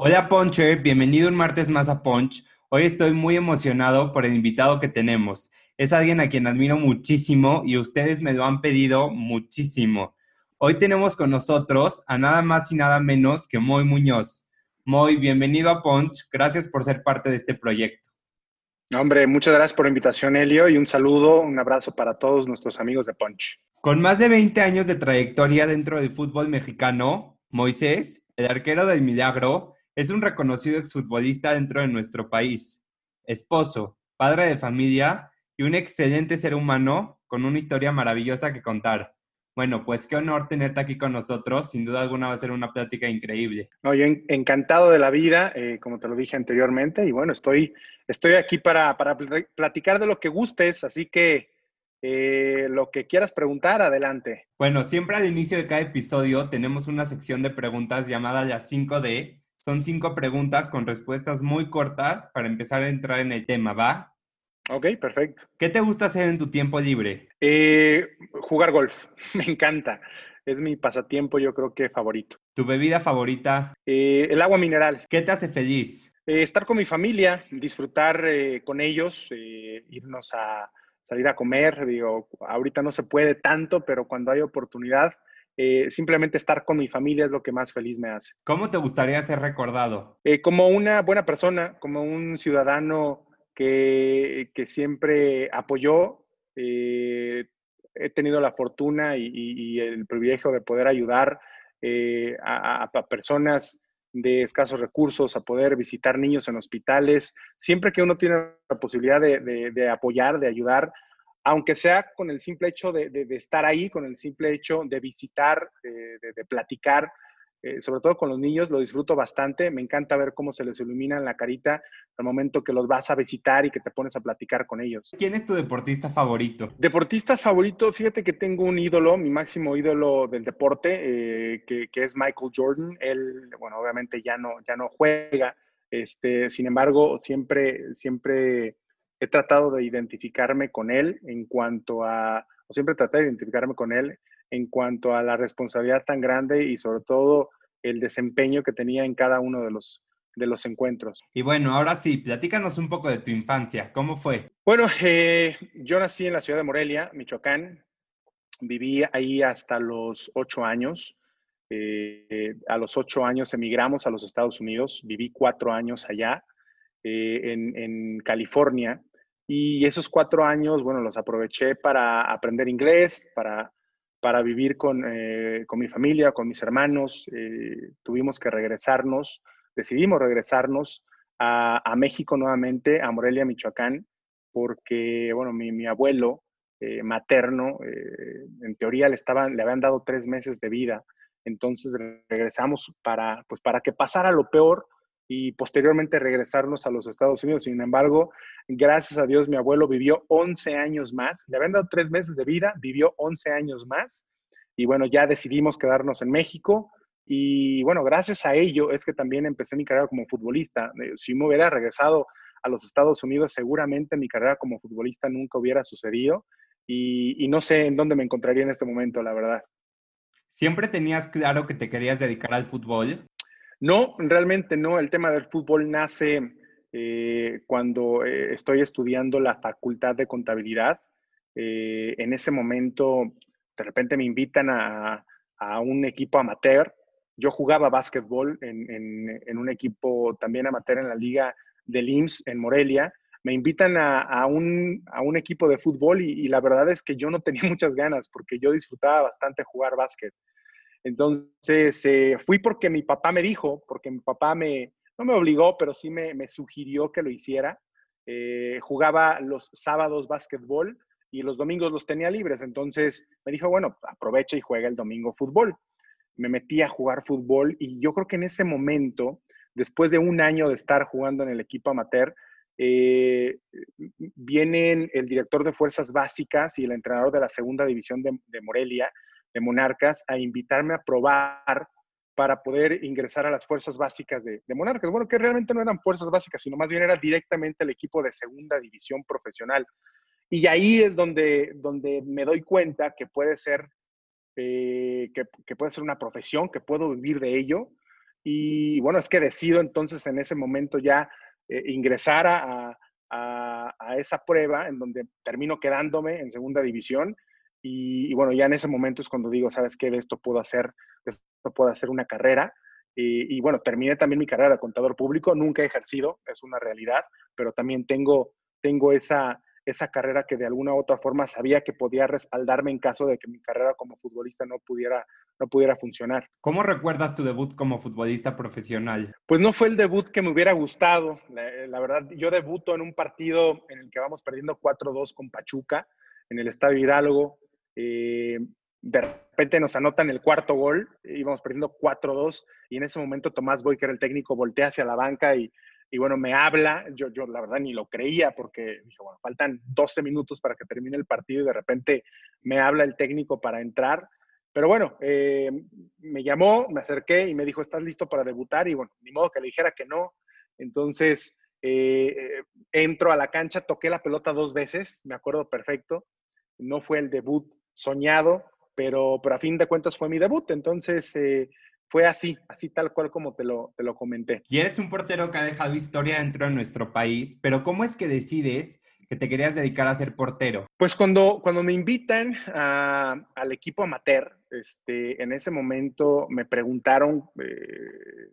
Hola Puncher, bienvenido un martes más a Punch. Hoy estoy muy emocionado por el invitado que tenemos. Es alguien a quien admiro muchísimo y ustedes me lo han pedido muchísimo. Hoy tenemos con nosotros a nada más y nada menos que Moy Muñoz. Moy, bienvenido a Punch. Gracias por ser parte de este proyecto. Hombre, muchas gracias por la invitación, Elio, y un saludo, un abrazo para todos nuestros amigos de Punch. Con más de 20 años de trayectoria dentro del fútbol mexicano, Moisés, el arquero del Milagro, es un reconocido exfutbolista dentro de nuestro país, esposo, padre de familia y un excelente ser humano con una historia maravillosa que contar. Bueno, pues qué honor tenerte aquí con nosotros. Sin duda alguna va a ser una plática increíble. No, yo encantado de la vida, eh, como te lo dije anteriormente, y bueno, estoy, estoy aquí para, para platicar de lo que gustes, así que eh, lo que quieras preguntar, adelante. Bueno, siempre al inicio de cada episodio tenemos una sección de preguntas llamada las 5D, son cinco preguntas con respuestas muy cortas para empezar a entrar en el tema, ¿va? Ok, perfecto. ¿Qué te gusta hacer en tu tiempo libre? Eh, jugar golf, me encanta. Es mi pasatiempo, yo creo que favorito. ¿Tu bebida favorita? Eh, el agua mineral. ¿Qué te hace feliz? Eh, estar con mi familia, disfrutar con ellos, irnos a salir a comer. Digo, ahorita no se puede tanto, pero cuando hay oportunidad, eh, simplemente estar con mi familia es lo que más feliz me hace. ¿Cómo te gustaría ser recordado? Eh, como una buena persona, como un ciudadano que, que siempre apoyó. Eh, he tenido la fortuna y, el privilegio de poder ayudar a, personas de escasos recursos, a poder visitar niños en hospitales. Siempre que uno tiene la posibilidad de apoyar, de ayudar, aunque sea con el simple hecho de, estar ahí, con el simple hecho de visitar, de, platicar, eh, sobre todo con los niños, lo disfruto bastante. Me encanta ver cómo se les ilumina la carita al momento que los vas a visitar y que te pones a platicar con ellos. ¿Quién es tu deportista favorito? Deportista favorito, fíjate que tengo un ídolo, mi máximo ídolo del deporte, eh, que, es Michael Jordan. Él, bueno, obviamente ya no, ya no juega, este, sin embargo, siempre, siempre he tratado de identificarme con él en cuanto a, o siempre traté de identificarme con él en cuanto a la responsabilidad tan grande y sobre todo el desempeño que tenía en cada uno de los, de los encuentros. Y bueno, ahora sí, platícanos un poco de tu infancia, ¿cómo fue? Bueno, eh, yo nací en la ciudad de Morelia, Michoacán, viví ahí hasta los ocho años. Eh, a los ocho años emigramos a los Estados Unidos, viví cuatro años allá eh, en, en California y esos cuatro años, bueno, los aproveché para aprender inglés, para, para vivir con, eh, con mi familia, con mis hermanos. Eh, tuvimos que regresarnos, decidimos regresarnos a, a, México nuevamente, a Morelia, Michoacán, porque, bueno, mi, mi abuelo eh, materno, en teoría le, estaban, le habían dado tres meses de vida. Entonces regresamos para, pues, para que pasara lo peor y posteriormente regresarnos a los Estados Unidos. Sin embargo, gracias a Dios, mi abuelo vivió 11 años más. Le habían dado tres meses de vida, vivió 11 años más. Y bueno, ya decidimos quedarnos en México. Y bueno, gracias a ello es que también empecé mi carrera como futbolista. Eh, si me hubiera regresado a los Estados Unidos, seguramente mi carrera como futbolista nunca hubiera sucedido. Y, y no sé en dónde me encontraría en este momento, la verdad. ¿Siempre tenías claro que te querías dedicar al fútbol? No, realmente no. El tema del fútbol nace eh, cuando eh, estoy estudiando la facultad de contabilidad. Eh, en ese momento, de repente me invitan a, un equipo amateur. Yo jugaba básquetbol en, un equipo también amateur en la liga del IMSS en Morelia. Me invitan a, un, equipo de fútbol y, y, la verdad es que yo no tenía muchas ganas porque yo disfrutaba bastante jugar básquet. Entonces, eh, fui porque mi papá me dijo, porque mi papá me, no me obligó, pero sí me, sugirió que lo hiciera. Eh, jugaba los sábados básquetbol y los domingos los tenía libres. Entonces me dijo, bueno, aprovecha y juega el domingo fútbol. Me metí a jugar fútbol y yo creo que en ese momento después de un año de estar jugando en el equipo amateur, eh, vienen el director de Fuerzas Básicas y el entrenador de la segunda división de, Morelia, Monarcas, a invitarme a probar para poder ingresar a las fuerzas básicas de, de, Monarcas. Bueno, que realmente no eran fuerzas básicas, sino más bien era directamente el equipo de segunda división profesional. Y ahí es donde, donde me doy cuenta que puede ser, eh, que, puede ser una profesión, que puedo vivir de ello. Y bueno, es que decido entonces en ese momento ya eh, ingresar a, a, esa prueba en donde termino quedándome en segunda división. Y, bueno, ya en ese momento es cuando digo, ¿sabes qué? De esto puedo hacer, esto puedo hacer una carrera. Y, y, bueno, terminé también mi carrera de contador público. Nunca he ejercido, es una realidad, pero también tengo, tengo esa, esa carrera que de alguna u otra forma sabía que podía respaldarme en caso de que mi carrera como futbolista no pudiera, no pudiera funcionar. ¿Cómo recuerdas tu debut como futbolista profesional? Pues no fue el debut que me hubiera gustado. La, verdad, yo debuto en un partido en el que vamos perdiendo 4-2 con Pachuca en el Estadio Hidalgo. De repente nos anotan el cuarto gol, íbamos perdiendo 4-2 y en ese momento Tomás Boy, que era el técnico, voltea hacia la banca y y bueno, me habla, yo, yo la verdad ni lo creía porque dije, bueno, faltan 12 minutos para que termine el partido y de repente me habla el técnico para entrar. Pero bueno, eh, me llamó, me acerqué y me dijo, ¿estás listo para debutar? Y bueno, ni modo que le dijera que no. Entonces, eh, eh, entro a la cancha, toqué la pelota dos veces, me acuerdo perfecto. No fue el debut soñado, pero, pero a fin de cuentas fue mi debut. Entonces, fue así, así tal cual como te lo, te lo comenté. Y eres un portero que ha dejado historia dentro de nuestro país, pero ¿cómo es que decides que te querías dedicar a ser portero? Pues cuando, cuando me invitan al equipo amateur, este, en ese momento me preguntaron eh,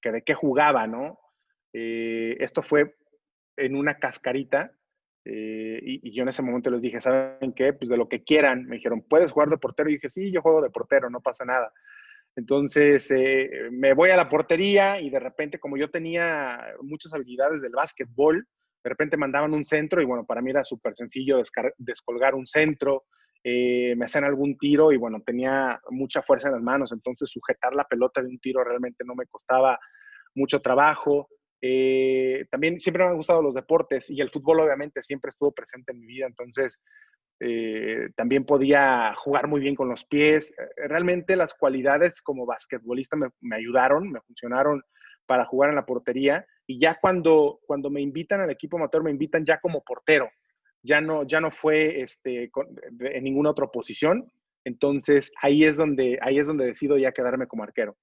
que de qué jugaba, ¿no? Eh, esto fue en una cascarita eh, y, yo en ese momento les dije, ¿saben qué? Pues de lo que quieran. Me dijeron, ¿puedes jugar de portero? Y dije, sí, yo juego de portero, no pasa nada. Entonces eh, me voy a la portería y de repente, como yo tenía muchas habilidades del básquetbol, de repente mandaban un centro y bueno, para mí era súper sencillo descolgar un centro, eh, me hacían algún tiro y bueno, tenía mucha fuerza en las manos, entonces sujetar la pelota de un tiro realmente no me costaba mucho trabajo. Eh, también siempre me han gustado los deportes y el fútbol obviamente siempre estuvo presente en mi vida, entonces eh, también podía jugar muy bien con los pies. Eh, realmente las cualidades como basquetbolista me, ayudaron, me funcionaron para jugar en la portería. Y ya cuando, cuando me invitan al equipo amateur, me invitan ya como portero. Ya no, ya no fue este, en ninguna otra posición. Entonces ahí es, donde, ahí es donde decido ya quedarme como arquero.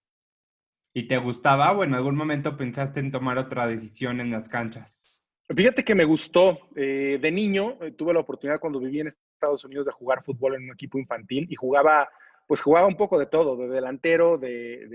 ¿Y te gustaba o en algún momento pensaste en tomar otra decisión en las canchas? Fíjate que me gustó. Eh, de niño eh, tuve la oportunidad cuando viví en Estados Unidos de jugar fútbol en un equipo infantil y jugaba, pues jugaba un poco de todo, de delantero, de,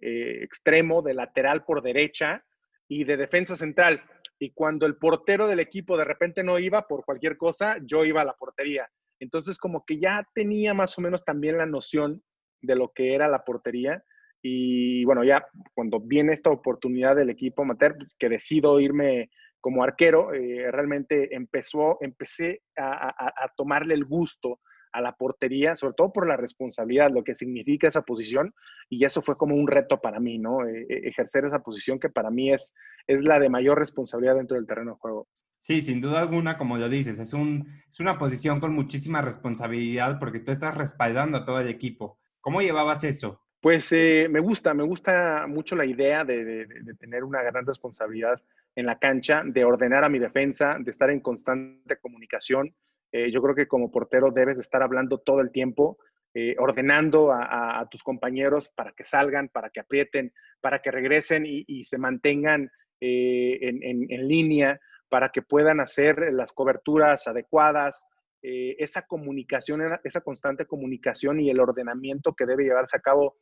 eh, extremo, de lateral por derecha y de defensa central. Y cuando el portero del equipo de repente no iba por cualquier cosa, yo iba a la portería. Entonces como que ya tenía más o menos también la noción de lo que era la portería. Y bueno, ya cuando viene esta oportunidad del equipo amateur, que decido irme como arquero, eh, realmente empezó, empecé a, tomarle el gusto a la portería, sobre todo por la responsabilidad, lo que significa esa posición, y eso fue como un reto para mí, ¿no? Eh, eh, ejercer esa posición que para mí es, es la de mayor responsabilidad dentro del terreno de juego. Sí, sin duda alguna, como lo dices, es, un, es una posición con muchísima responsabilidad porque tú estás respaldando a todo el equipo. ¿Cómo llevabas eso? Pues me gusta, me gusta mucho la idea de, tener una gran responsabilidad en la cancha, de ordenar a mi defensa, de estar en constante comunicación. Eh, yo creo que como portero debes de estar hablando todo el tiempo, eh, ordenando a, tus compañeros para que salgan, para que aprieten, para que regresen y, se mantengan eh, en, línea, para que puedan hacer las coberturas adecuadas. esa comunicación, esa constante comunicación y el ordenamiento que debe llevarse a cabo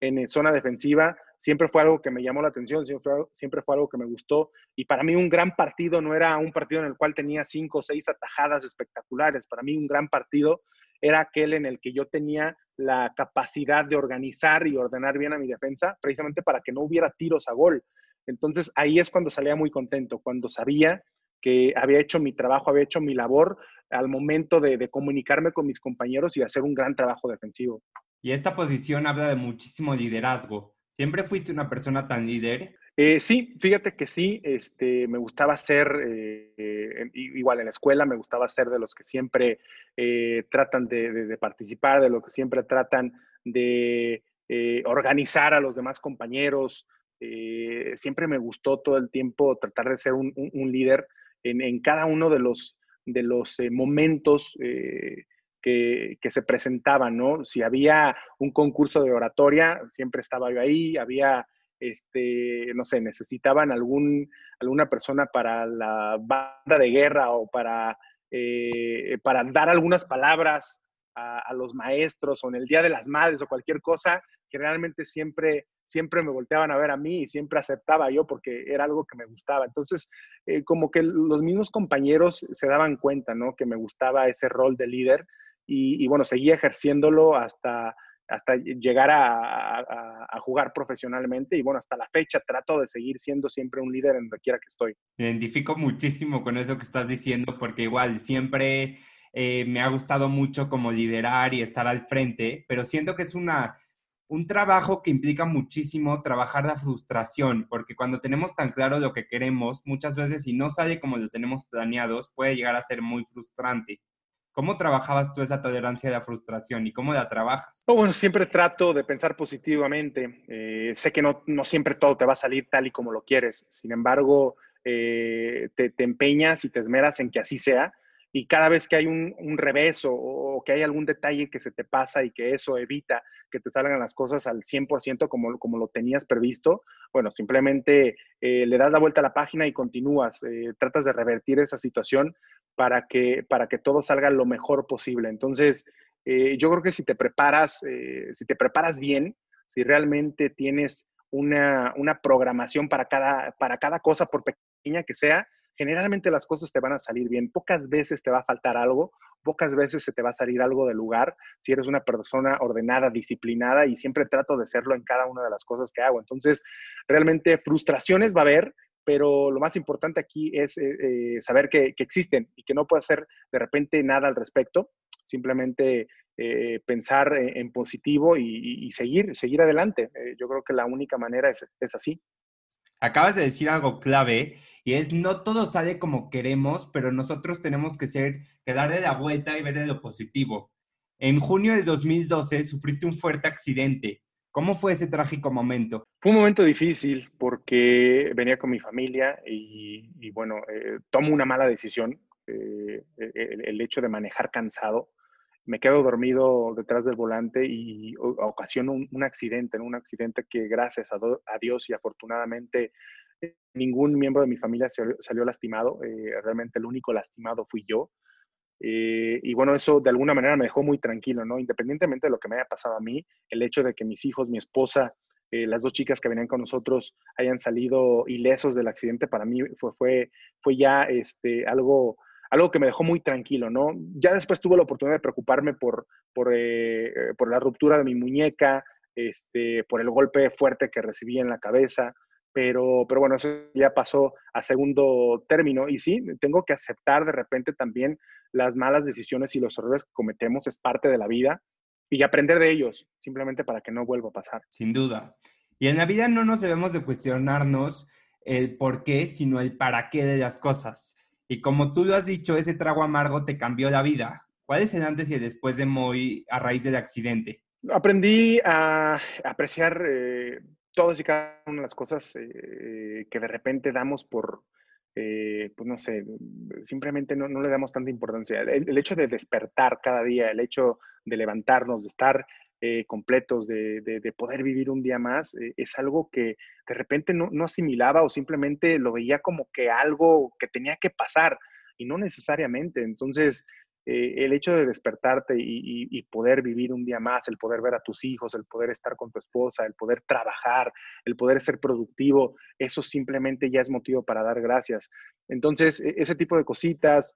en zona defensiva, siempre fue algo que me llamó la atención, siempre fue, algo que me gustó. Y para mí un gran partido no era un partido en el cual tenía cinco o seis atajadas espectaculares. Para mí un gran partido era aquel en el que yo tenía la capacidad de organizar y ordenar bien a mi defensa, precisamente para que no hubiera tiros a gol. Entonces ahí es cuando salía muy contento, cuando sabía que había hecho mi trabajo, había hecho mi labor al momento de comunicarme con mis compañeros y hacer un gran trabajo defensivo. Y esta posición habla de muchísimo liderazgo. ¿Siempre fuiste una persona tan líder? Eh, sí, fíjate que sí, este, me gustaba ser, eh, igual en la escuela, me gustaba ser de los que siempre eh, tratan de, participar, de los que siempre tratan de organizar a los demás compañeros. siempre me gustó todo el tiempo tratar de ser un, líder en, cada uno de los, de los momentos que, que, se presentaban, ¿no? Si había un concurso de oratoria, siempre estaba yo ahí, había este, no sé, necesitaban algún, alguna persona para la banda de guerra o para, eh, para dar algunas palabras a, los maestros o en el Día de las Madres o cualquier cosa, generalmente siempre, siempre me volteaban a ver a mí y siempre aceptaba yo porque era algo que me gustaba. Entonces, eh, como que los mismos compañeros se daban cuenta, ¿no? Que me gustaba ese rol de líder y, y bueno, seguía ejerciéndolo hasta hasta llegar a, jugar profesionalmente y bueno, hasta la fecha trato de seguir siendo siempre un líder en donde quiera que estoy. Me identifico muchísimo con eso que estás diciendo porque igual siempre eh, me ha gustado mucho como liderar y estar al frente, pero siento que es una, un trabajo que implica muchísimo trabajar la frustración, porque cuando tenemos tan claro lo que queremos, muchas veces si no sale como lo tenemos planeados, puede llegar a ser muy frustrante. ¿Cómo trabajabas tú esa tolerancia a la frustración y cómo la trabajas? Oh, bueno, siempre trato de pensar positivamente. Eh, sé que no, no, siempre todo te va a salir tal y como lo quieres. Sin embargo, eh, te, te, empeñas y te esmeras en que así sea. Y cada vez que hay un, un revés o, que hay algún detalle que se te pasa y que eso evita que te salgan las cosas al 100% como, como lo tenías previsto, bueno, simplemente eh, le das la vuelta a la página y continúas. tratas de revertir esa situación para que, para que todo salga lo mejor posible. Entonces, eh, yo creo que si te preparas, eh, si te preparas bien, si realmente tienes una, programación para cada, para cada cosa, por pequeña que sea, generalmente las cosas te van a salir bien. Pocas veces te va a faltar algo, pocas veces se te va a salir algo del lugar si eres una persona ordenada, disciplinada y siempre trato de serlo en cada una de las cosas que hago. Entonces, realmente frustraciones va a haber, pero lo más importante aquí es eh, eh, saber que, existen y que no puede hacer de repente nada al respecto, simplemente eh, pensar en, positivo y, seguir, seguir adelante. yo creo que la única manera es, es, así. Acabas de decir algo clave y es no todo sale como queremos, pero nosotros tenemos que ser, que darle la vuelta y ver de lo positivo. En junio de 2012 sufriste un fuerte accidente. ¿Cómo fue ese trágico momento? Fue un momento difícil porque venía con mi familia y, bueno, eh, tomo una mala decisión, eh, el, hecho de manejar cansado. Me quedo dormido detrás del volante y ocasiono un, accidente, un accidente que gracias a, Dios y afortunadamente eh, ningún miembro de mi familia salió lastimado. realmente el único lastimado fui yo. Eh, y bueno, eso de alguna manera me dejó muy tranquilo, ¿no? Independientemente de lo que me haya pasado a mí, el hecho de que mis hijos, mi esposa, eh, las dos chicas que venían con nosotros hayan salido ilesos del accidente, para mí fue, fue, fue ya este, algo, algo que me dejó muy tranquilo, ¿no? Ya después tuve la oportunidad de preocuparme por, por, eh, por la ruptura de mi muñeca, este, por el golpe fuerte que recibí en la cabeza, pero, pero bueno, eso ya pasó a segundo término y sí, tengo que aceptar de repente también las malas decisiones y los errores que cometemos, es parte de la vida y aprender de ellos, simplemente para que no vuelva a pasar. Sin duda. Y en la vida no nos debemos de cuestionarnos el por qué, sino el para qué de las cosas. Y como tú lo has dicho, ese trago amargo te cambió la vida. ¿Cuál es el antes y el después de Moy a raíz del accidente? Aprendí a apreciar eh, todas y cada una de las cosas eh, que de repente damos por, eh, pues no sé, simplemente no, le damos tanta importancia. El, hecho de despertar cada día, el hecho de levantarnos, de estar eh, completos, de, de, poder vivir un día más, es algo que de repente no, no, asimilaba o simplemente lo veía como que algo que tenía que pasar y no necesariamente. Entonces, eh, el hecho de despertarte y, poder vivir un día más, el poder ver a tus hijos, el poder estar con tu esposa, el poder trabajar, el poder ser productivo, eso simplemente ya es motivo para dar gracias. Entonces, e, ese tipo de cositas,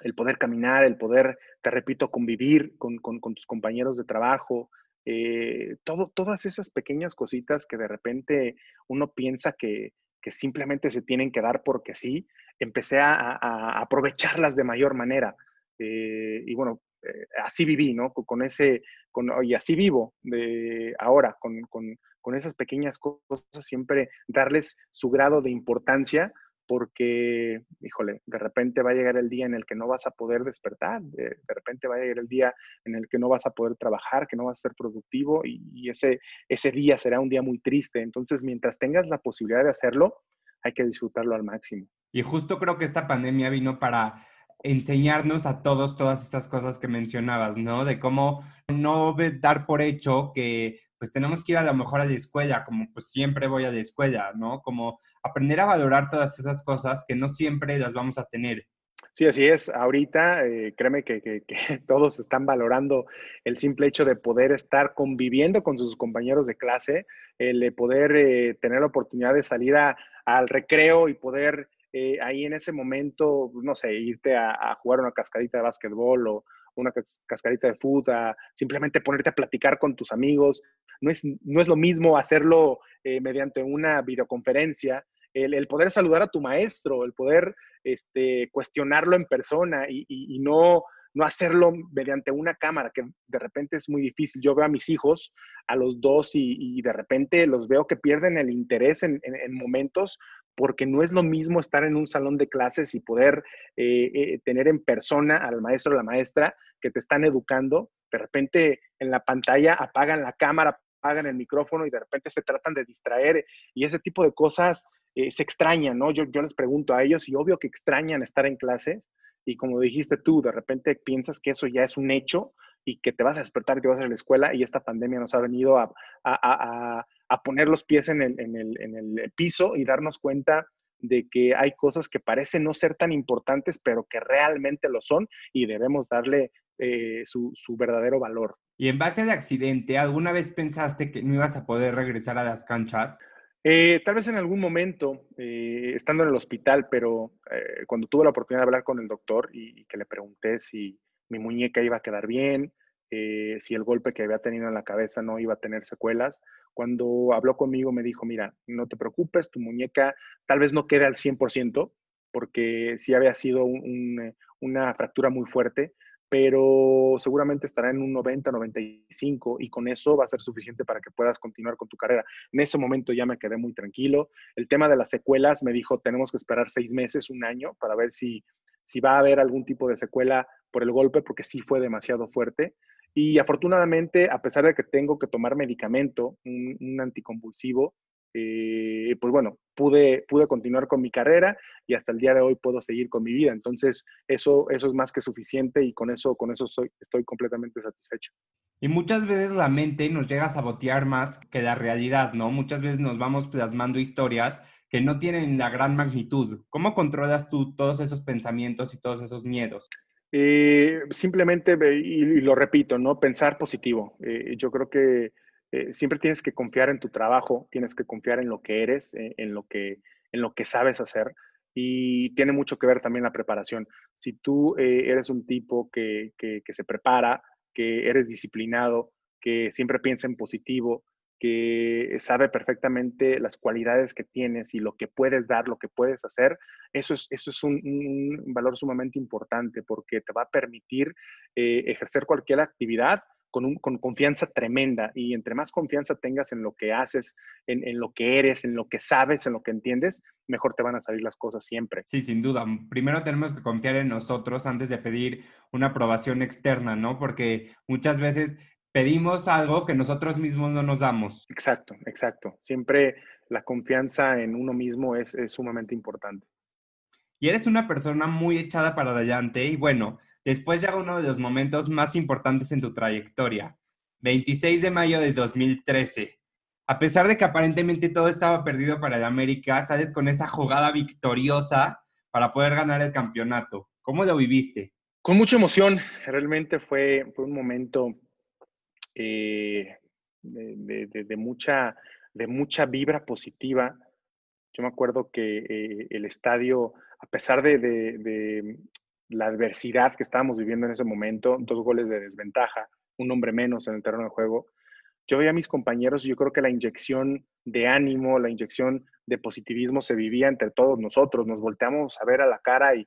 el poder caminar, el poder, te repito, convivir con, tus compañeros de trabajo, eh, todo, todas esas pequeñas cositas que de repente uno piensa que, simplemente se tienen que dar porque sí, empecé a aprovecharlas de mayor manera. Eh, y bueno, eh, así viví, ¿no? Con ese, con, y así vivo de ahora, con, con, con esas pequeñas cosas, siempre darles su grado de importancia porque, híjole, de repente va a llegar el día en el que no vas a poder despertar, de, repente va a llegar el día en el que no vas a poder trabajar, que no vas a ser productivo y, ese, ese día será un día muy triste. Entonces, mientras tengas la posibilidad de hacerlo, hay que disfrutarlo al máximo. Y justo creo que esta pandemia vino para enseñarnos a todos todas estas cosas que mencionabas, ¿no? De cómo no dar por hecho que pues tenemos que ir a lo mejor a la escuela, como pues siempre voy a la escuela, ¿no? Como aprender a valorar todas esas cosas que no siempre las vamos a tener. Sí, así es. Ahorita, eh, créeme que, todos están valorando el simple hecho de poder estar conviviendo con sus compañeros de clase, el de poder eh, tener la oportunidad de salir al recreo y poder eh, ahí en ese momento, no sé, irte a, a, jugar una cascadita de básquetbol o, una cascarita de fútbol, simplemente ponerte a platicar con tus amigos. No es, no es lo mismo hacerlo eh, mediante una videoconferencia, el, poder saludar a tu maestro, el poder este, cuestionarlo en persona y, no, no hacerlo mediante una cámara, que de repente es muy difícil. Yo veo a mis hijos, a los dos, y, de repente los veo que pierden el interés en, en momentos porque no es lo mismo estar en un salón de clases y poder eh, eh, tener en persona al maestro o la maestra que te están educando. De repente en la pantalla apagan la cámara, apagan el micrófono y de repente se tratan de distraer y ese tipo de cosas eh, se extrañan, ¿no? Yo, yo les pregunto a ellos y obvio que extrañan estar en clases y como dijiste tú, de repente piensas que eso ya es un hecho y que te vas a despertar y te vas a ir a la escuela y esta pandemia nos ha venido a, a poner los pies en el, en, el, en el, piso y darnos cuenta de que hay cosas que parecen no ser tan importantes, pero que realmente lo son y debemos darle eh, su, su, verdadero valor. Y en base al accidente, ¿alguna vez pensaste que no ibas a poder regresar a las canchas? Eh, tal vez en algún momento, eh, estando en el hospital, pero cuando tuve la oportunidad de hablar con el doctor y, y, que le pregunté si mi muñeca iba a quedar bien, eh, si el golpe que había tenido en la cabeza no iba a tener secuelas. Cuando habló conmigo me dijo, mira, no te preocupes, tu muñeca tal vez no quede al 100%, porque sí había sido una fractura muy fuerte, pero seguramente estará en un 90, 95 y con eso va a ser suficiente para que puedas continuar con tu carrera. En ese momento ya me quedé muy tranquilo. El tema de las secuelas me dijo, tenemos que esperar seis meses, un año, para ver si, si va a haber algún tipo de secuela por el golpe, porque sí fue demasiado fuerte. Y afortunadamente, a pesar de que tengo que tomar medicamento, un, anticonvulsivo, eh, pues bueno, pude, pude continuar con mi carrera y hasta el día de hoy puedo seguir con mi vida. Entonces, eso, eso es más que suficiente y con eso, con eso soy, estoy completamente satisfecho. Y muchas veces la mente nos llega a sabotear más que la realidad, ¿no? Muchas veces nos vamos plasmando historias que no tienen la gran magnitud. ¿Cómo controlas tú todos esos pensamientos y todos esos miedos? Eh, simplemente, y, lo repito, ¿no? Pensar positivo. Eh, yo creo que eh, siempre tienes que confiar en tu trabajo, tienes que confiar en lo que eres, en, lo que, en lo que sabes hacer. Y tiene mucho que ver también la preparación. Si tú eres un tipo que, que, que se prepara, que eres disciplinado, que siempre piensa en positivo, que sabe perfectamente las cualidades que tienes y lo que puedes dar, lo que puedes hacer, eso es, eso es un, valor sumamente importante porque te va a permitir eh, ejercer cualquier actividad con, con, confianza tremenda y entre más confianza tengas en lo que haces, en, en, lo que eres, en lo que sabes, en lo que entiendes, mejor te van a salir las cosas siempre. Sí, sin duda. Primero tenemos que confiar en nosotros antes de pedir una aprobación externa, ¿no? Porque muchas veces pedimos algo que nosotros mismos no nos damos. Exacto, exacto. Siempre la confianza en uno mismo es, sumamente importante. Y eres una persona muy echada para adelante y bueno, después llega uno de los momentos más importantes en tu trayectoria, 26 de mayo de 2013. A pesar de que aparentemente todo estaba perdido para el América, sales con esa jugada victoriosa para poder ganar el campeonato. ¿Cómo lo viviste? Con mucha emoción, realmente fue, fue un momento eh, de, mucha, de mucha vibra positiva. Yo me acuerdo que eh, el estadio, a pesar de, la adversidad que estábamos viviendo en ese momento, dos goles de desventaja, un hombre menos en el terreno de juego, yo veía a mis compañeros y yo creo que la inyección de ánimo, la inyección de positivismo se vivía entre todos nosotros. Nos volteamos a ver a la cara y,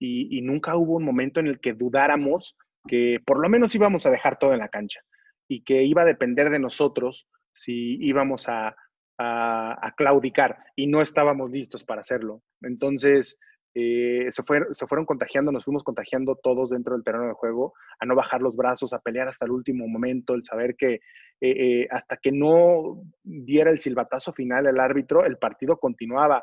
y nunca hubo un momento en el que dudáramos que por lo menos íbamos a dejar todo en la cancha y que iba a depender de nosotros si íbamos a, a, claudicar y no estábamos listos para hacerlo. Entonces, eh, se, se fueron contagiando, nos fuimos contagiando todos dentro del terreno de juego, a no bajar los brazos, a pelear hasta el último momento, el saber que eh, eh, hasta que no diera el silbatazo final el árbitro, el partido continuaba.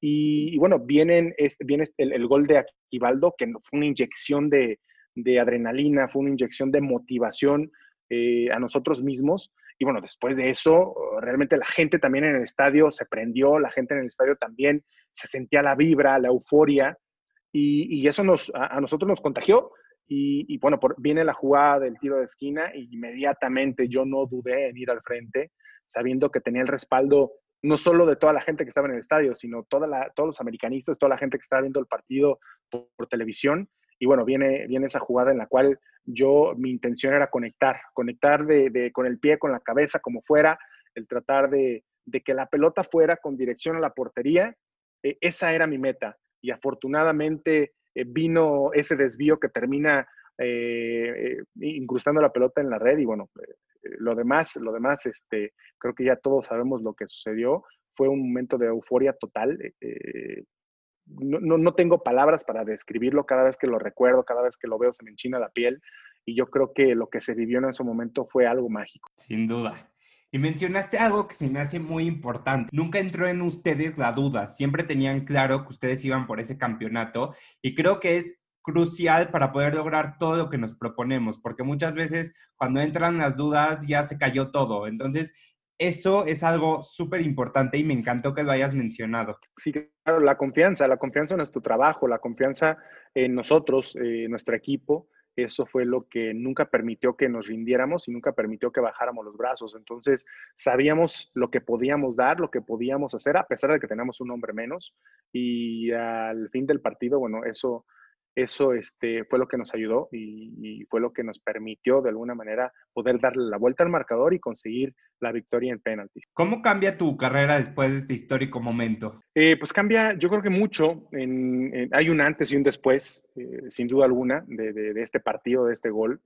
Y, bueno, vienen, viene el, el, gol de Aquivaldo, que fue una inyección de, de adrenalina, fue una inyección de motivación a nosotros mismos. Y bueno, después de eso, realmente la gente también en el estadio se prendió, la gente en el estadio también se sentía la vibra, la euforia, y, eso nos, a, nosotros nos contagió. Y, bueno, viene la jugada del tiro de esquina y inmediatamente yo no dudé en ir al frente, sabiendo que tenía el respaldo no solo de toda la gente que estaba en el estadio, sino toda la, todos los americanistas, toda la gente que estaba viendo el partido por, televisión. Y bueno, viene, viene esa jugada en la cual yo, mi intención era conectar, conectar de, con el pie, con la cabeza, como fuera, el tratar de, que la pelota fuera con dirección a la portería. Eh, esa era mi meta. Y afortunadamente eh, vino ese desvío que termina eh, incrustando la pelota en la red. Y bueno, lo demás, lo demás, este, creo que ya todos sabemos lo que sucedió. Fue un momento de euforia total no, no, tengo palabras para describirlo, cada vez que lo recuerdo, cada vez que lo veo se me enchina la piel y yo creo que lo que se vivió en ese momento fue algo mágico. Sin duda. Y mencionaste algo que se me hace muy importante. Nunca entró en ustedes la duda, siempre tenían claro que ustedes iban por ese campeonato y creo que es crucial para poder lograr todo lo que nos proponemos, porque muchas veces cuando entran las dudas ya se cayó todo. Entonces, eso es algo súper importante y me encantó que lo hayas mencionado. Sí, claro, la confianza, la confianza en nuestro trabajo, la confianza en nosotros, en nuestro equipo, eso fue lo que nunca permitió que nos rindiéramos y nunca permitió que bajáramos los brazos. Entonces, sabíamos lo que podíamos dar, lo que podíamos hacer, a pesar de que teníamos un hombre menos. Y al fin del partido, bueno, eso eso este, fue lo que nos ayudó y, fue lo que nos permitió de alguna manera poder darle la vuelta al marcador y conseguir la victoria en penalti. ¿Cómo cambia tu carrera después de este histórico momento? Eh, pues cambia, yo creo que mucho. hay un antes y un después, eh, sin duda alguna, de, este partido, de este gol.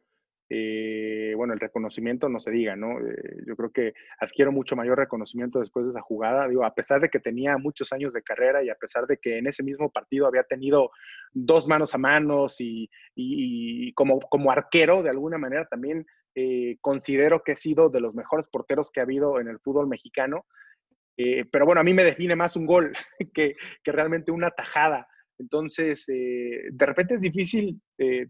Eh, bueno, el reconocimiento no se diga, ¿no? Eh, yo creo que adquiero mucho mayor reconocimiento después de esa jugada, digo, a pesar de que tenía muchos años de carrera y a pesar de que en ese mismo partido había tenido dos manos a manos y, como, como arquero, de alguna manera también eh, considero que he sido de los mejores porteros que ha habido en el fútbol mexicano, pero bueno, a mí me define más un gol que, que realmente una tajada. Entonces, de repente es difícil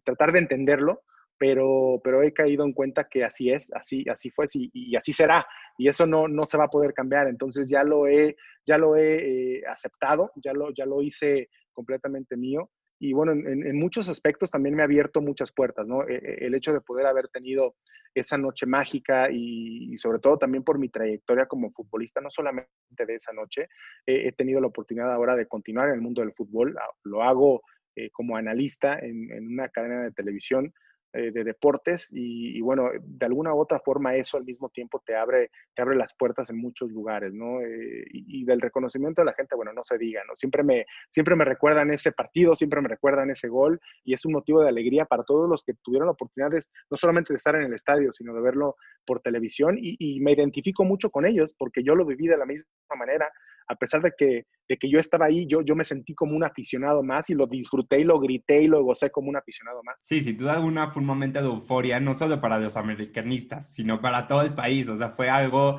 tratar de entenderlo, pero, pero he caído en cuenta que así es, así, así fue y, así será. Y eso no, no se va a poder cambiar. Entonces ya lo he, ya lo he eh, aceptado, ya lo, ya lo hice completamente mío. Y bueno, en, muchos aspectos también me ha abierto muchas puertas, ¿no? E, e, el hecho de poder haber tenido esa noche mágica y, sobre todo también por mi trayectoria como futbolista, no solamente de esa noche, he tenido la oportunidad ahora de continuar en el mundo del fútbol. Ah, lo hago eh, como analista en, en, una cadena de televisión eh, de deportes y, bueno, de alguna u otra forma eso al mismo tiempo te abre, te abre las puertas en muchos lugares, ¿no? Eh, y, del reconocimiento de la gente, bueno, no se diga, ¿no? Siempre me, siempre me recuerdan ese partido, siempre me recuerdan ese gol y es un motivo de alegría para todos los que tuvieron la oportunidad no solamente de estar en el estadio, sino de verlo por televisión y me identifico mucho con ellos porque yo lo viví de la misma manera a pesar de que, de que yo estaba ahí, yo, yo me sentí como un aficionado más y lo disfruté y lo grité y lo gocé como un aficionado más. Sí, sin duda alguna fue un momento de euforia, no solo para los americanistas, sino para todo el país. O sea, fue algo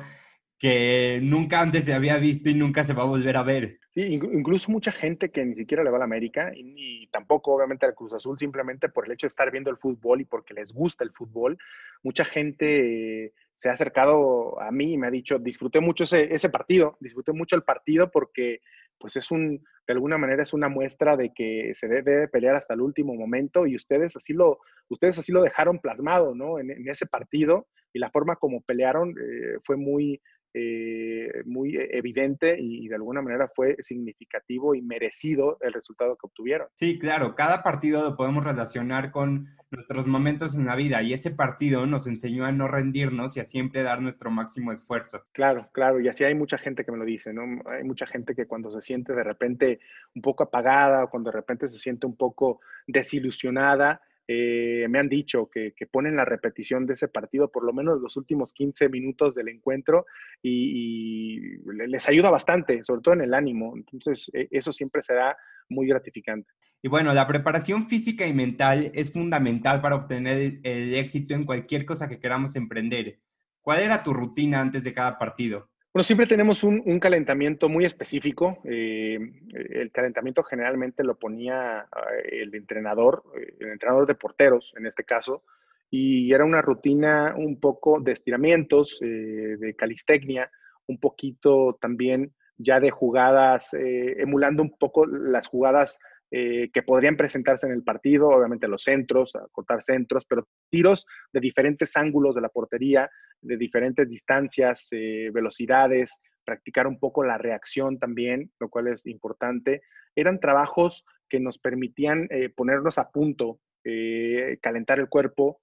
que nunca antes se había visto y nunca se va a volver a ver. Sí, incluso mucha gente que ni siquiera le va a la América y, ni tampoco obviamente al Cruz Azul, simplemente por el hecho de estar viendo el fútbol y porque les gusta el fútbol, mucha gente se ha acercado a mí y me ha dicho, disfruté mucho ese, partido, disfruté mucho el partido porque pues es un, de alguna manera es una muestra de que se debe pelear hasta el último momento y ustedes así lo, ustedes así lo dejaron plasmado, ¿no? En, ese partido y la forma como pelearon eh, fue muy, eh, muy evidente y, de alguna manera fue significativo y merecido el resultado que obtuvieron. Sí, claro, cada partido lo podemos relacionar con nuestros momentos en la vida y ese partido nos enseñó a no rendirnos y a siempre dar nuestro máximo esfuerzo. Claro, claro, y así hay mucha gente que me lo dice, ¿no? Hay mucha gente que cuando se siente de repente un poco apagada o cuando de repente se siente un poco desilusionada, eh, me han dicho que, ponen la repetición de ese partido por lo menos los últimos 15 minutos del encuentro y, les ayuda bastante, sobre todo en el ánimo. Entonces, e, eso siempre será muy gratificante. Y bueno, la preparación física y mental es fundamental para obtener el éxito en cualquier cosa que queramos emprender. ¿Cuál era tu rutina antes de cada partido? Bueno, siempre tenemos un, calentamiento muy específico. Eh, el calentamiento generalmente lo ponía eh, el entrenador, eh, el entrenador de porteros en este caso, y era una rutina un poco de estiramientos, de calistecnia, un poquito también ya de jugadas, emulando un poco las jugadas que podrían presentarse en el partido, obviamente los centros, cortar centros, pero tiros de diferentes ángulos de la portería, de diferentes distancias, eh, velocidades, practicar un poco la reacción también, lo cual es importante. Eran trabajos que nos permitían eh, ponernos a punto, eh, calentar el cuerpo,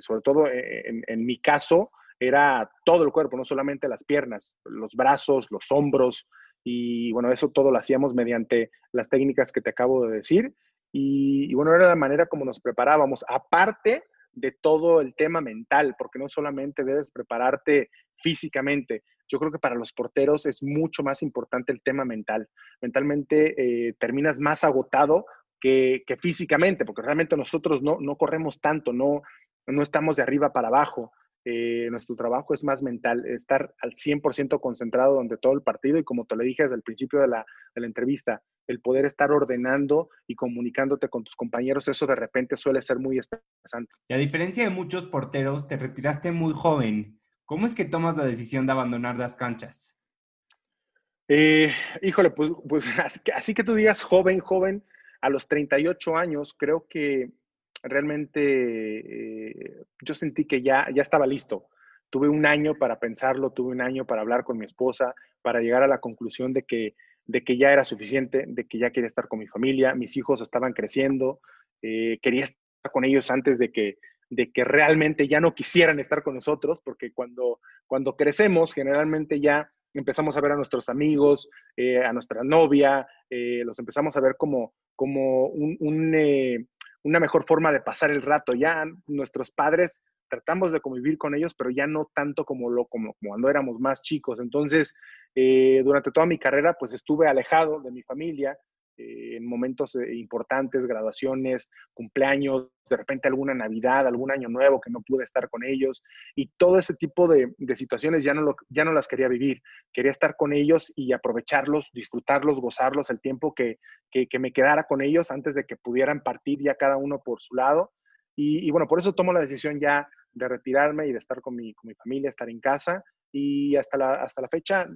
sobre todo en, mi caso, era todo el cuerpo, no solamente las piernas, los brazos, los hombros, y bueno, eso todo lo hacíamos mediante las técnicas que te acabo de decir. Y, bueno, era la manera como nos preparábamos. Aparte de todo el tema mental, porque no solamente debes prepararte físicamente. Yo creo que para los porteros es mucho más importante el tema mental. Mentalmente eh, terminas más agotado que, físicamente, porque realmente nosotros no, no corremos tanto, no, no estamos de arriba para abajo. Eh, nuestro trabajo es más mental, estar al 100% concentrado durante todo el partido y como te lo dije desde el principio de la, de la, entrevista, el poder estar ordenando y comunicándote con tus compañeros, eso de repente suele ser muy estresante. Y a diferencia de muchos porteros, te retiraste muy joven. ¿Cómo es que tomas la decisión de abandonar las canchas? Eh, híjole, pues, pues así que tú digas joven, joven, a los 38 años, creo que realmente eh, yo sentí que ya, ya estaba listo. Tuve un año para pensarlo, tuve un año para hablar con mi esposa, para llegar a la conclusión de que, de que ya era suficiente, de que ya quería estar con mi familia, mis hijos estaban creciendo, eh, quería estar con ellos antes de que, de que realmente ya no quisieran estar con nosotros, porque cuando, cuando crecemos, generalmente ya empezamos a ver a nuestros amigos, eh, a nuestra novia, los empezamos a ver como, como un, una mejor forma de pasar el rato. Ya nuestros padres tratamos de convivir con ellos, pero ya no tanto como, lo, como, cuando éramos más chicos. Entonces, eh, durante toda mi carrera, pues estuve alejado de mi familia, eh, en momentos eh, importantes, graduaciones, cumpleaños, de repente alguna Navidad, algún año nuevo que no pude estar con ellos y todo ese tipo de, situaciones ya no, lo, ya no las quería vivir. Quería estar con ellos y aprovecharlos, disfrutarlos, gozarlos el tiempo que, que, me quedara con ellos antes de que pudieran partir ya cada uno por su lado. Y, y, bueno, por eso tomo la decisión ya de retirarme y de estar con mi, con mi familia, estar en casa. Y hasta la, hasta la fecha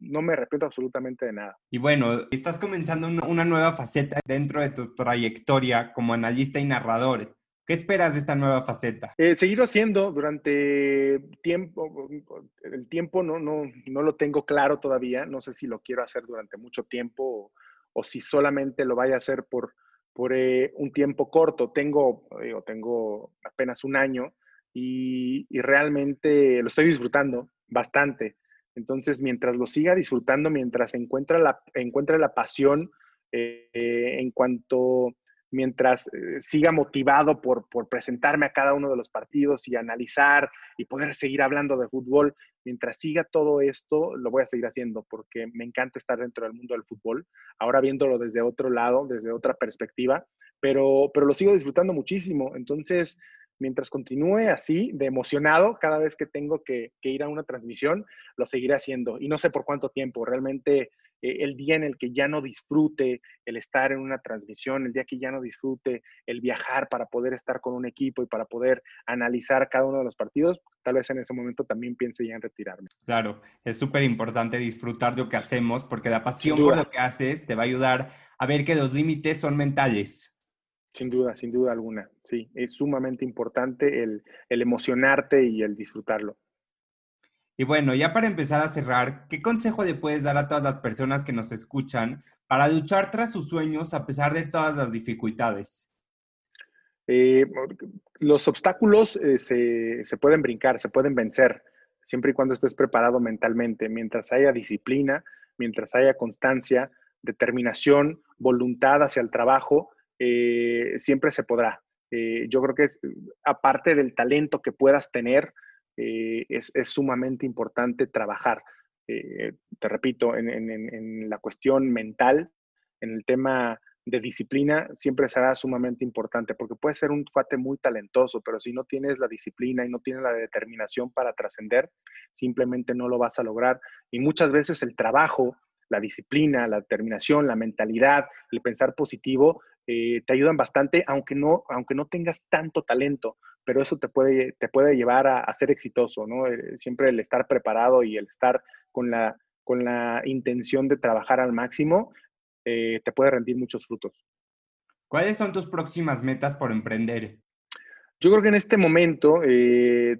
no me arrepiento absolutamente de nada. Y bueno, estás comenzando una nueva faceta dentro de tu trayectoria como analista y narrador. ¿Qué esperas de esta nueva faceta? Eh, seguirlo haciendo durante tiempo. El tiempo no, no, no lo tengo claro todavía. No sé si lo quiero hacer durante mucho tiempo o, si solamente lo vaya a hacer por, por eh, un tiempo corto. Tengo, tengo apenas un año y, y realmente lo estoy disfrutando bastante. Entonces, mientras lo siga disfrutando, mientras encuentra la, encuentre la pasión, eh, en cuanto, mientras eh, siga motivado por, por, presentarme a cada uno de los partidos y analizar y poder seguir hablando de fútbol, mientras siga todo esto, lo voy a seguir haciendo porque me encanta estar dentro del mundo del fútbol, ahora viéndolo desde otro lado, desde otra perspectiva, pero, pero lo sigo disfrutando muchísimo. Entonces, mientras continúe así, de emocionado, cada vez que tengo que, ir a una transmisión, lo seguiré haciendo. Y no sé por cuánto tiempo, realmente eh, el día en el que ya no disfrute el estar en una transmisión, el día que ya no disfrute el viajar para poder estar con un equipo y para poder analizar cada uno de los partidos, tal vez en ese momento también piense ya en retirarme. Claro, es súper importante disfrutar de lo que hacemos porque la pasión por lo que haces te va a ayudar a ver que los límites son mentales sin duda, sin duda alguna. Sí, es sumamente importante el, emocionarte y el disfrutarlo. Y bueno, ya para empezar a cerrar, ¿qué consejo le puedes dar a todas las personas que nos escuchan para luchar tras sus sueños a pesar de todas las dificultades? Eh, los obstáculos eh, se, se, pueden brincar, se pueden vencer, siempre y cuando estés preparado mentalmente. Mientras haya disciplina, mientras haya constancia, determinación, voluntad hacia el trabajo, eh, siempre se podrá. Eh, yo creo que es, aparte del talento que puedas tener, es, sumamente importante trabajar. te repito, en, la cuestión mental, en el tema de disciplina siempre será sumamente importante, porque puede ser un cuate muy talentoso, pero si no tienes la disciplina y no tienes la determinación para trascender, simplemente no lo vas a lograr. Y muchas veces el trabajo, la disciplina, la determinación, la mentalidad, el pensar positivo, eh, te ayudan bastante, aunque no, aunque no tengas tanto talento, pero eso te puede, te puede llevar a, ser exitoso, ¿no? Eh, siempre el estar preparado y el estar con la, con la intención de trabajar al máximo eh, te puede rendir muchos frutos. ¿Cuáles son tus próximas metas por emprender? Yo creo que en este momento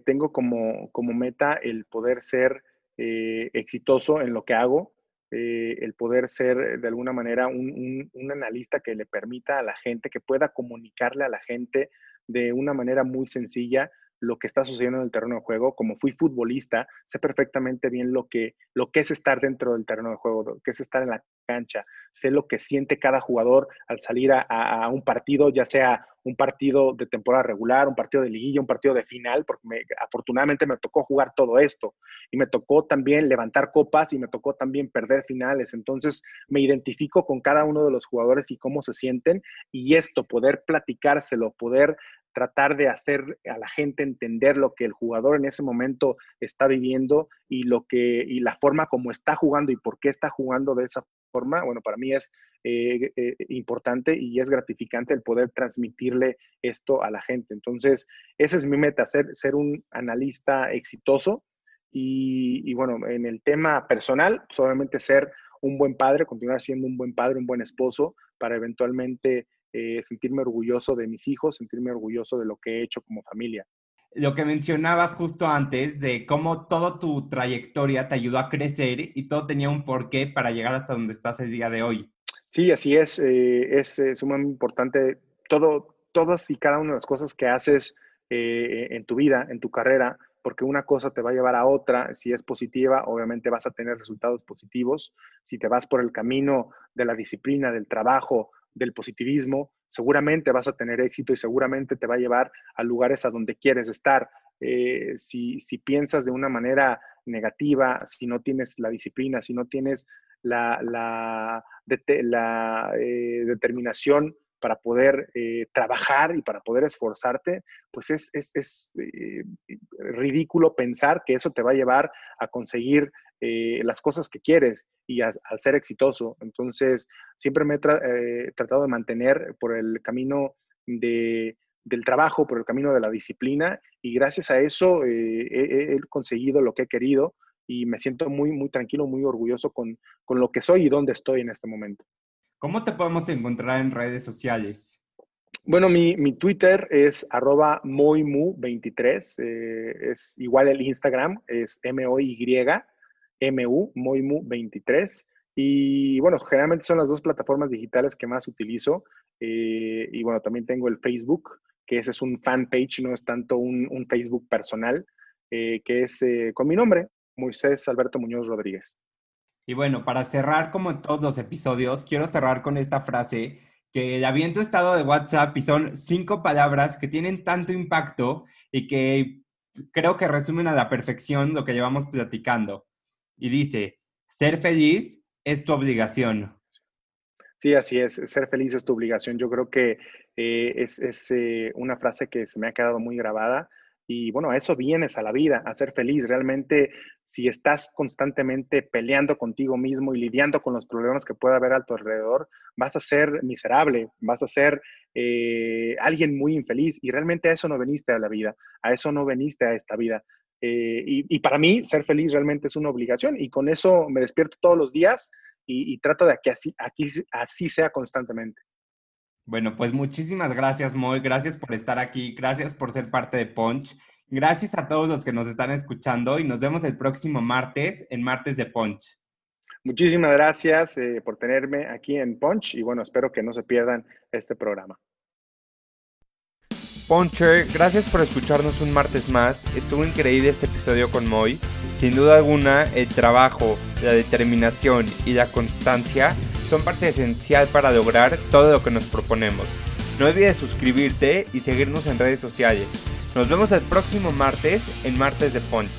tengo como, como, meta el poder ser exitoso en lo que hago, el poder ser de alguna manera un, un, analista que le permita a la gente, que pueda comunicarle a la gente de una manera muy sencilla lo que está sucediendo en el terreno de juego. Como fui futbolista, sé perfectamente bien lo que, lo que es estar dentro del terreno de juego, lo que es estar en la cancha. Sé lo que siente cada jugador al salir a, un partido, ya sea un partido de temporada regular, un partido de liguilla, un partido de final, porque afortunadamente me tocó jugar todo esto y me tocó también levantar copas y me tocó también perder finales. Entonces me identifico con cada uno de los jugadores y cómo se sienten y esto, poder platicárselo, poder tratar de hacer a la gente entender lo que el jugador en ese momento está viviendo y lo que y la forma como está jugando y por qué está jugando de esa forma, bueno, para mí es eh, eh, importante y es gratificante el poder transmitirle esto a la gente. Entonces, esa es mi meta, ser, ser un analista exitoso y, bueno, en el tema personal, pues, ser un buen padre, continuar siendo un buen padre, un buen esposo, para eventualmente eh, sentirme orgulloso de mis hijos, sentirme orgulloso de lo que he hecho como familia. Lo que mencionabas justo antes de cómo toda tu trayectoria te ayudó a crecer y todo tenía un porqué para llegar hasta donde estás el día de hoy. Sí, así es. Eh, es eh, sumamente importante todo, todas y cada una de las cosas que haces en tu vida, en tu carrera, porque una cosa te va a llevar a otra. Si es positiva, obviamente vas a tener resultados positivos. Si te vas por el camino de la disciplina, del trabajo, del positivismo, seguramente vas a tener éxito y seguramente te va a llevar a lugares a donde quieres estar. Eh, si, piensas de una manera negativa, si no tienes la disciplina, si no tienes la, la, eh, determinación para poder eh, trabajar y para poder esforzarte, pues es, es ridículo pensar que eso te va a llevar a conseguir las cosas que quieres y al ser exitoso. Entonces, siempre me he eh, tratado de mantener por el camino de, del trabajo, por el camino de la disciplina y gracias a eso eh, he, conseguido lo que he querido y me siento muy, muy tranquilo, muy orgulloso con, con lo que soy y dónde estoy en este momento. ¿Cómo te podemos encontrar en redes sociales? Bueno, mi, mi Twitter es arroba moimu23, eh, es igual el Instagram, es M-O-Y MU, Moimu23. Y bueno, generalmente son las dos plataformas digitales que más utilizo. Eh, y bueno, también tengo el Facebook, que ese es un fanpage, no es tanto un, Facebook personal, eh, que es con mi nombre, Moisés Alberto Muñoz Rodríguez. Y bueno, para cerrar como en todos los episodios, quiero cerrar con esta frase que la vi en tu estado de WhatsApp y son cinco palabras que tienen tanto impacto y que creo que resumen a la perfección lo que llevamos platicando y dice, ser feliz es tu obligación. Sí, así es, ser feliz es tu obligación. Yo creo que eh, es, eh, una frase que se me ha quedado muy grabada y bueno, a eso vienes a la vida, a ser feliz. Realmente, si estás constantemente peleando contigo mismo y lidiando con los problemas que pueda haber a tu alrededor, vas a ser miserable, vas a ser eh, alguien muy infeliz y realmente a eso no veniste a la vida, a eso no veniste a esta vida. Eh, y, para mí, ser feliz realmente es una obligación y con eso me despierto todos los días y, trato de que así, así sea constantemente. Bueno, pues muchísimas gracias, Moy. Gracias por estar aquí. Gracias por ser parte de Punch. Gracias a todos los que nos están escuchando y nos vemos el próximo martes en Martes de Punch. Muchísimas gracias eh, por tenerme aquí en Punch y bueno, espero que no se pierdan este programa. Poncher, gracias por escucharnos un martes más. Estuvo increíble este episodio con Moy. Sin duda alguna, el trabajo, la determinación y la constancia son parte esencial para lograr todo lo que nos proponemos. No olvides suscribirte y seguirnos en redes sociales. Nos vemos el próximo martes en Martes de Punch.